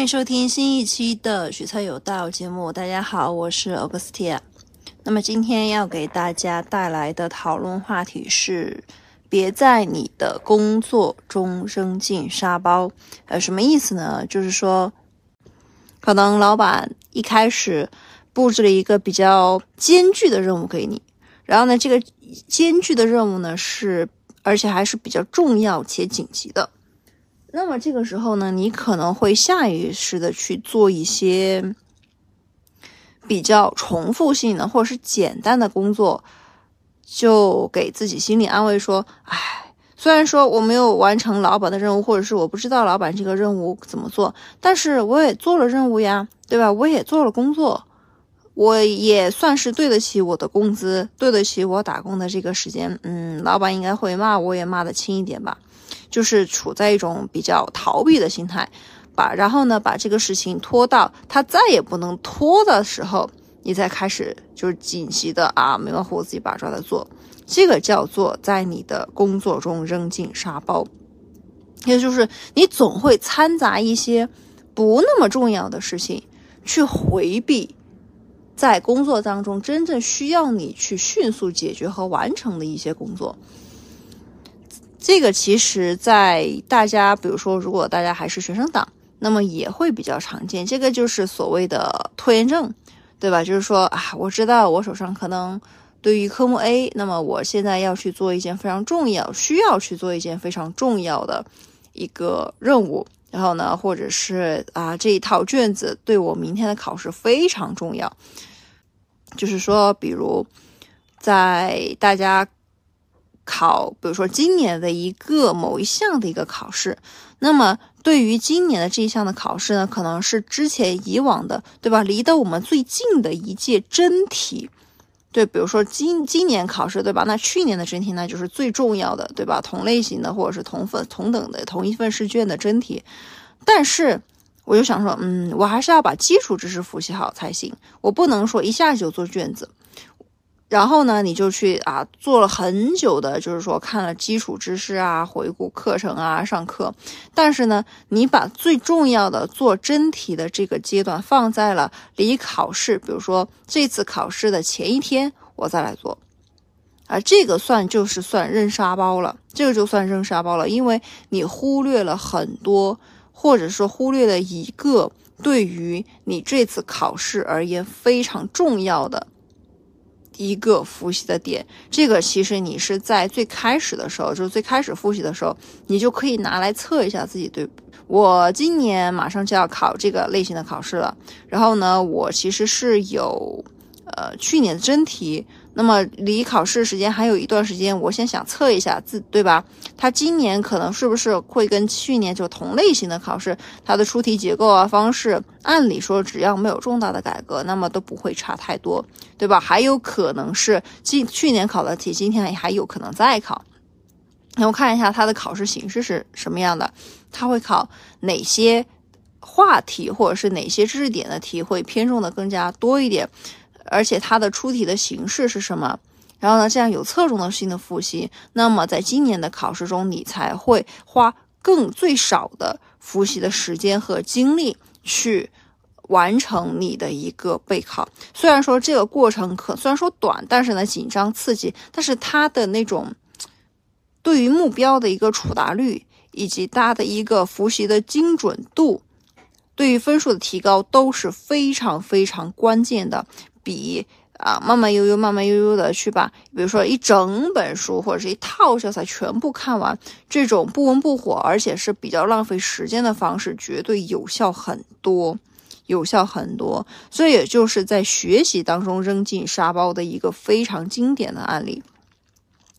欢迎收听新一期的许策有道节目。大家好，我是 Augustia。那么今天要给大家带来的讨论话题是：别在你的工作中扔进沙包。呃，什么意思呢？就是说，可能老板一开始布置了一个比较艰巨的任务给你，然后呢，这个艰巨的任务呢是，而且还是比较重要且紧急的。那么这个时候呢，你可能会下意识的去做一些比较重复性的或者是简单的工作，就给自己心理安慰说：“哎，虽然说我没有完成老板的任务，或者是我不知道老板这个任务怎么做，但是我也做了任务呀，对吧？我也做了工作，我也算是对得起我的工资，对得起我打工的这个时间。嗯，老板应该会骂我，也骂得轻一点吧。”就是处在一种比较逃避的心态，把然后呢把这个事情拖到他再也不能拖的时候，你再开始就是紧急的啊，没完胡子一把抓的做，这个叫做在你的工作中扔进沙包，也就是你总会掺杂一些不那么重要的事情，去回避在工作当中真正需要你去迅速解决和完成的一些工作。这个其实，在大家，比如说，如果大家还是学生党，那么也会比较常见。这个就是所谓的拖延症，对吧？就是说啊，我知道我手上可能对于科目 A，那么我现在要去做一件非常重要，需要去做一件非常重要的一个任务。然后呢，或者是啊，这一套卷子对我明天的考试非常重要。就是说，比如在大家。考，比如说今年的一个某一项的一个考试，那么对于今年的这一项的考试呢，可能是之前以往的，对吧？离得我们最近的一届真题，对，比如说今今年考试，对吧？那去年的真题呢，就是最重要的，对吧？同类型的或者是同分同等的同一份试卷的真题，但是我就想说，嗯，我还是要把基础知识复习好才行，我不能说一下就做卷子。然后呢，你就去啊，做了很久的，就是说看了基础知识啊，回顾课程啊，上课。但是呢，你把最重要的做真题的这个阶段放在了离考试，比如说这次考试的前一天，我再来做，啊，这个算就是算扔沙包了，这个就算扔沙包了，因为你忽略了很多，或者说忽略了一个对于你这次考试而言非常重要的。一个复习的点，这个其实你是在最开始的时候，就是最开始复习的时候，你就可以拿来测一下自己。对我今年马上就要考这个类型的考试了，然后呢，我其实是有呃去年的真题。那么离考试时间还有一段时间，我先想测一下自，对吧？他今年可能是不是会跟去年就同类型的考试，它的出题结构啊方式，按理说只要没有重大的改革，那么都不会差太多，对吧？还有可能是今去年考的题，今天还有可能再考。那我看一下它的考试形式是什么样的，它会考哪些话题或者是哪些知识点的题会偏重的更加多一点。而且它的出题的形式是什么？然后呢，这样有侧重的性的复习，那么在今年的考试中，你才会花更最少的复习的时间和精力去完成你的一个备考。虽然说这个过程可虽然说短，但是呢紧张刺激，但是它的那种 对于目标的一个触达率，以及它的一个复习的精准度，对于分数的提高都是非常非常关键的。比啊慢慢悠悠、慢慢悠悠的去把，比如说一整本书或者是一套教材全部看完，这种不温不火，而且是比较浪费时间的方式，绝对有效很多，有效很多。所以也就是在学习当中扔进沙包的一个非常经典的案例。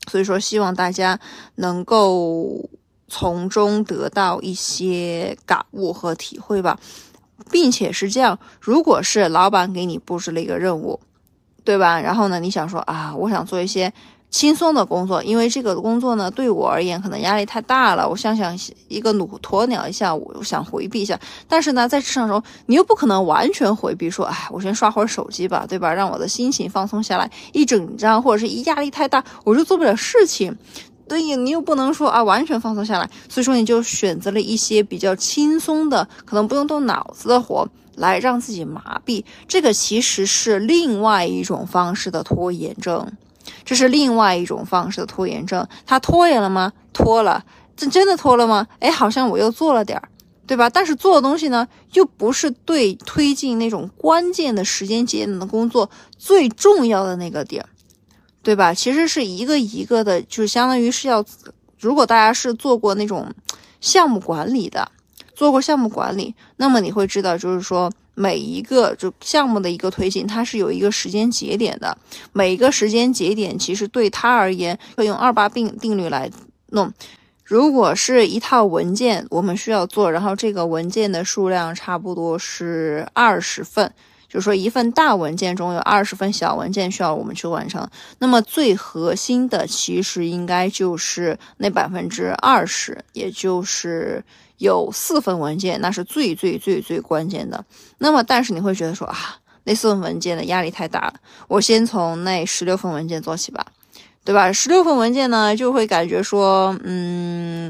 所以说，希望大家能够从中得到一些感悟和体会吧。并且是这样，如果是老板给你布置了一个任务，对吧？然后呢，你想说啊，我想做一些轻松的工作，因为这个工作呢对我而言可能压力太大了。我想想一个鸵鸵鸟一下，我想回避一下。但是呢，在职场中，你又不可能完全回避，说哎，我先刷会儿手机吧，对吧？让我的心情放松下来。一紧张或者是一压力太大，我就做不了事情。对你又不能说啊完全放松下来，所以说你就选择了一些比较轻松的，可能不用动脑子的活来让自己麻痹。这个其实是另外一种方式的拖延症，这是另外一种方式的拖延症。他拖延了吗？拖了。这真的拖了吗？哎，好像我又做了点儿，对吧？但是做的东西呢，又不是对推进那种关键的时间节点的工作最重要的那个点儿。对吧？其实是一个一个的，就是相当于是要，如果大家是做过那种项目管理的，做过项目管理，那么你会知道，就是说每一个就项目的一个推进，它是有一个时间节点的，每一个时间节点其实对它而言，会用二八定定律来弄。如果是一套文件，我们需要做，然后这个文件的数量差不多是二十份。就是说，一份大文件中有二十份小文件需要我们去完成。那么最核心的其实应该就是那百分之二十，也就是有四份文件，那是最最最最关键的。那么，但是你会觉得说啊，那四份文件的压力太大了，我先从那十六份文件做起吧，对吧？十六份文件呢，就会感觉说，嗯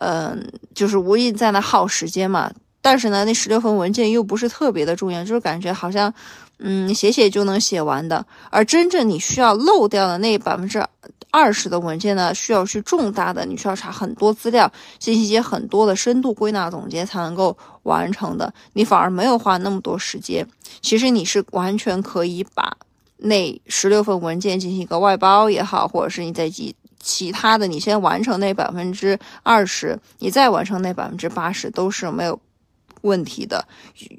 嗯，就是无意在那耗时间嘛。但是呢，那十六份文件又不是特别的重要，就是感觉好像，嗯，写写就能写完的。而真正你需要漏掉的那百分之二十的文件呢，需要去重大的，你需要查很多资料，进行一些很多的深度归纳总结才能够完成的。你反而没有花那么多时间。其实你是完全可以把那十六份文件进行一个外包也好，或者是你在其其他的，你先完成那百分之二十，你再完成那百分之八十，都是没有。问题的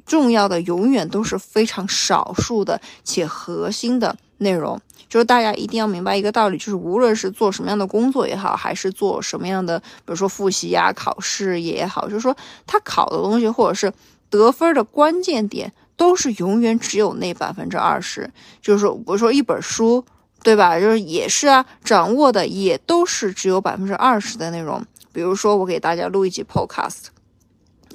重要的永远都是非常少数的且核心的内容，就是大家一定要明白一个道理，就是无论是做什么样的工作也好，还是做什么样的，比如说复习呀、考试也好，就是说他考的东西或者是得分的关键点，都是永远只有那百分之二十。就是说，比如说一本书，对吧？就是也是啊，掌握的也都是只有百分之二十的内容。比如说，我给大家录一集 Podcast。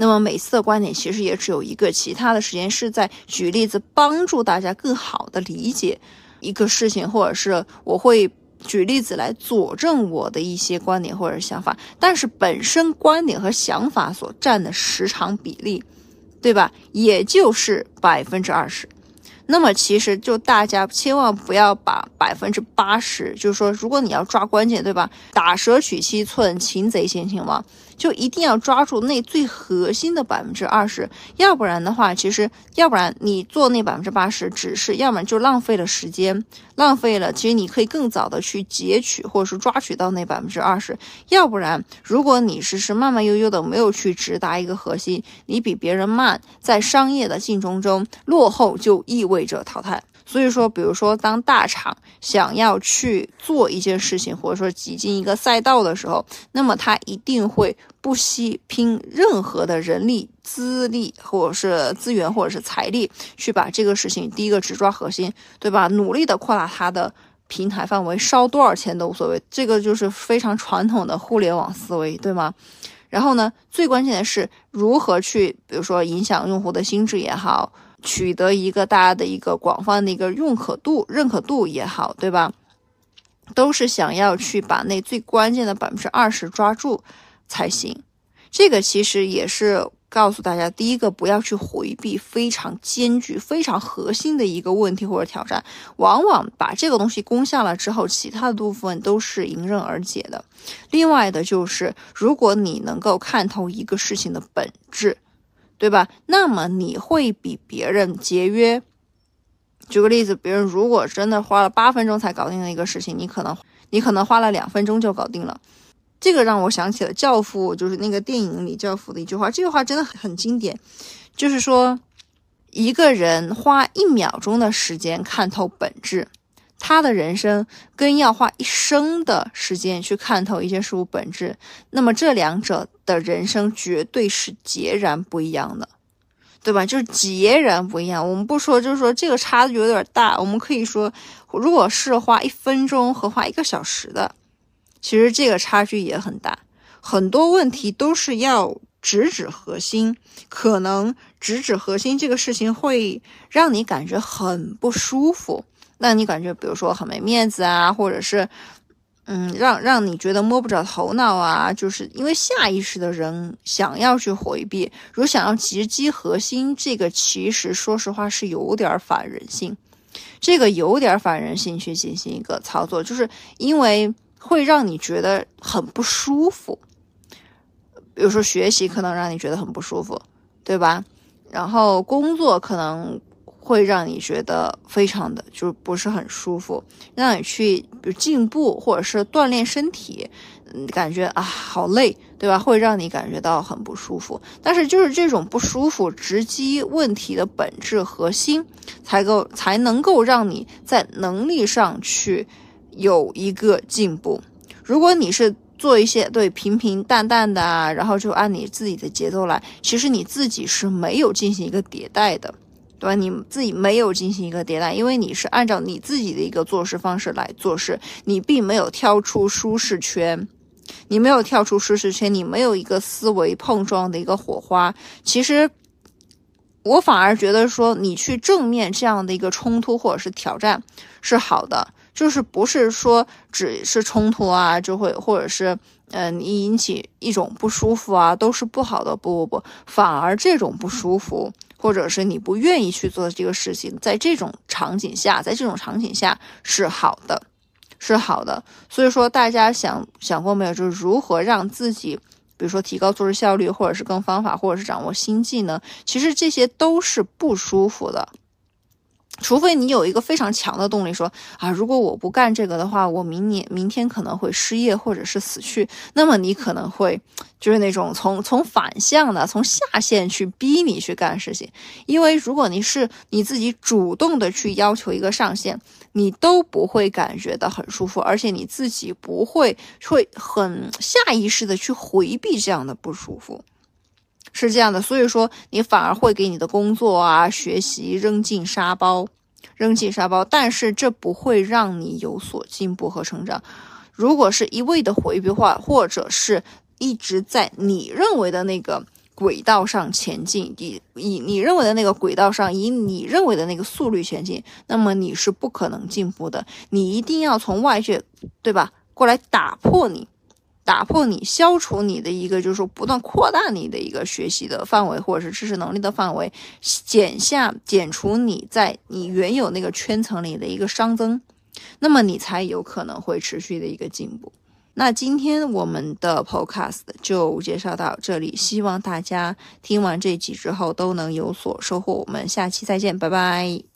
那么每次的观点其实也只有一个，其他的时间是在举例子，帮助大家更好的理解一个事情，或者是我会举例子来佐证我的一些观点或者想法。但是本身观点和想法所占的时长比例，对吧？也就是百分之二十。那么其实就大家千万不要把百分之八十，就是说，如果你要抓关键，对吧？打蛇取七寸，擒贼先擒王，就一定要抓住那最核心的百分之二十，要不然的话，其实要不然你做那百分之八十，只是要么就浪费了时间，浪费了，其实你可以更早的去截取或者是抓取到那百分之二十，要不然如果你是是慢慢悠悠的没有去直达一个核心，你比别人慢，在商业的竞争中落后，就意味。者淘汰，所以说，比如说，当大厂想要去做一件事情，或者说挤进一个赛道的时候，那么他一定会不惜拼任何的人力、资力，或者是资源，或者是财力，去把这个事情第一个只抓核心，对吧？努力的扩大它的平台范围，烧多少钱都无所谓，这个就是非常传统的互联网思维，对吗？然后呢，最关键的是如何去，比如说影响用户的心智也好。取得一个大家的一个广泛的一个认可度、认可度也好，对吧？都是想要去把那最关键的百分之二十抓住才行。这个其实也是告诉大家，第一个不要去回避非常艰巨、非常核心的一个问题或者挑战。往往把这个东西攻下了之后，其他的部分都是迎刃而解的。另外的就是，如果你能够看透一个事情的本质。对吧？那么你会比别人节约。举个例子，别人如果真的花了八分钟才搞定的一个事情，你可能你可能花了两分钟就搞定了。这个让我想起了《教父》，就是那个电影里《教父》的一句话。这句话真的很经典，就是说，一个人花一秒钟的时间看透本质。他的人生跟要花一生的时间去看透一件事物本质，那么这两者的人生绝对是截然不一样的，对吧？就是截然不一样。我们不说，就是说这个差距有点大。我们可以说，如果是花一分钟和花一个小时的，其实这个差距也很大。很多问题都是要直指核心，可能直指核心这个事情会让你感觉很不舒服。那你感觉，比如说很没面子啊，或者是，嗯，让让你觉得摸不着头脑啊，就是因为下意识的人想要去回避，如果想要直击核心，这个其实说实话是有点反人性，这个有点反人性去进行一个操作，就是因为会让你觉得很不舒服。比如说学习可能让你觉得很不舒服，对吧？然后工作可能。会让你觉得非常的就不是很舒服，让你去比如进步或者是锻炼身体，嗯，感觉啊好累，对吧？会让你感觉到很不舒服。但是就是这种不舒服直击问题的本质核心，才够才能够让你在能力上去有一个进步。如果你是做一些对平平淡淡的啊，然后就按你自己的节奏来，其实你自己是没有进行一个迭代的。对吧？你自己没有进行一个迭代，因为你是按照你自己的一个做事方式来做事，你并没有跳出舒适圈，你没有跳出舒适圈，你没有一个思维碰撞的一个火花。其实，我反而觉得说，你去正面这样的一个冲突或者是挑战是好的，就是不是说只是冲突啊，就会或者是嗯，你引起一种不舒服啊，都是不好的。不不不，反而这种不舒服。或者是你不愿意去做这个事情，在这种场景下，在这种场景下是好的，是好的。所以说，大家想想过没有？就是如何让自己，比如说提高做事效率，或者是更方法，或者是掌握新技能，其实这些都是不舒服的。除非你有一个非常强的动力，说啊，如果我不干这个的话，我明年明天可能会失业或者是死去，那么你可能会就是那种从从反向的从下线去逼你去干事情，因为如果你是你自己主动的去要求一个上限，你都不会感觉到很舒服，而且你自己不会会很下意识的去回避这样的不舒服，是这样的，所以说你反而会给你的工作啊学习扔进沙包。扔进沙包，但是这不会让你有所进步和成长。如果是一味的回避话，或者是一直在你认为的那个轨道上前进，以以你认为的那个轨道上，以你认为的那个速率前进，那么你是不可能进步的。你一定要从外界，对吧？过来打破你。打破你，消除你的一个，就是说不断扩大你的一个学习的范围，或者是知识能力的范围，减下减除你在你原有那个圈层里的一个熵增，那么你才有可能会持续的一个进步。那今天我们的 Podcast 就介绍到这里，希望大家听完这集之后都能有所收获。我们下期再见，拜拜。